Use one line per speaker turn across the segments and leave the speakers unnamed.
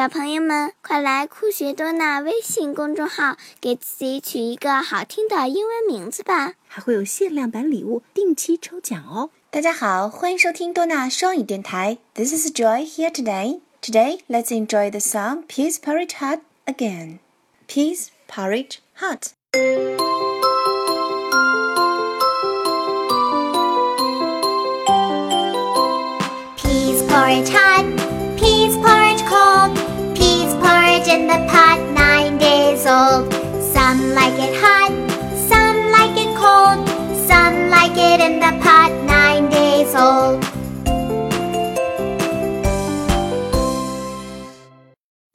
小朋友们，快来酷学多纳微信公众号给自己取一个好听的英文名字吧！
还会有限量版礼物定期抽奖哦！
大家好，欢迎收听多纳双语电台。This is Joy here today. Today, let's enjoy the song "Peas Porridge Hot" again. Peas Porridge Hot.
Peace Porridge Hut. it in the pot nine days old.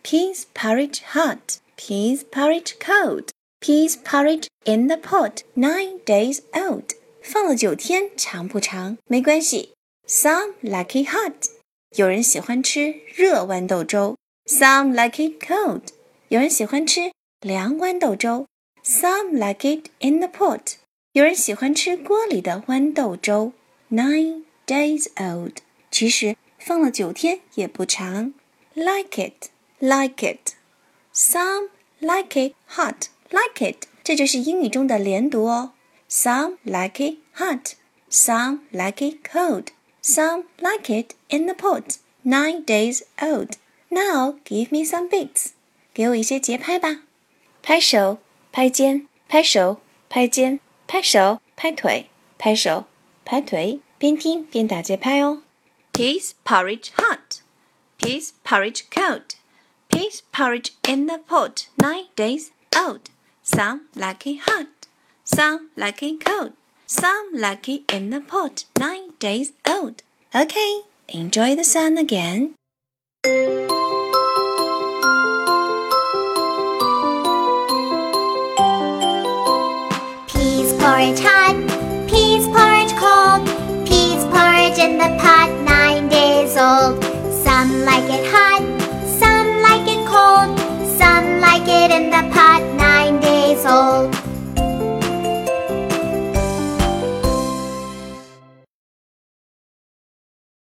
Peas porridge hot, peas porridge cold, peas porridge in the pot nine days old. 放了九天，长不长？没关系。Some like it hot，有人喜欢吃热豌豆粥。Some like it cold，有人喜欢吃凉豌豆粥。Some like it in the pot， 有人喜欢吃锅里的豌豆粥。Nine days old，其实放了九天也不长。Like it。like it. Some like it hot, like it. 这就是英语中的连读哦。Some like it hot, some like it cold, some like it in the pot. Nine days old. Now give me some beats. 给我一些节拍吧。拍手，拍肩，拍手，拍肩，拍手，拍腿，拍手，拍腿。边听边打节拍哦。Peas porridge hot. Peas porridge cold. Peas porridge in the pot, nine days old. Some like it hot, some like it cold, some like it in the pot, nine days old. Okay, enjoy the song again.
Porridge hot, peas porridge cold, peas porridge in the pot nine days old. Some like it hot.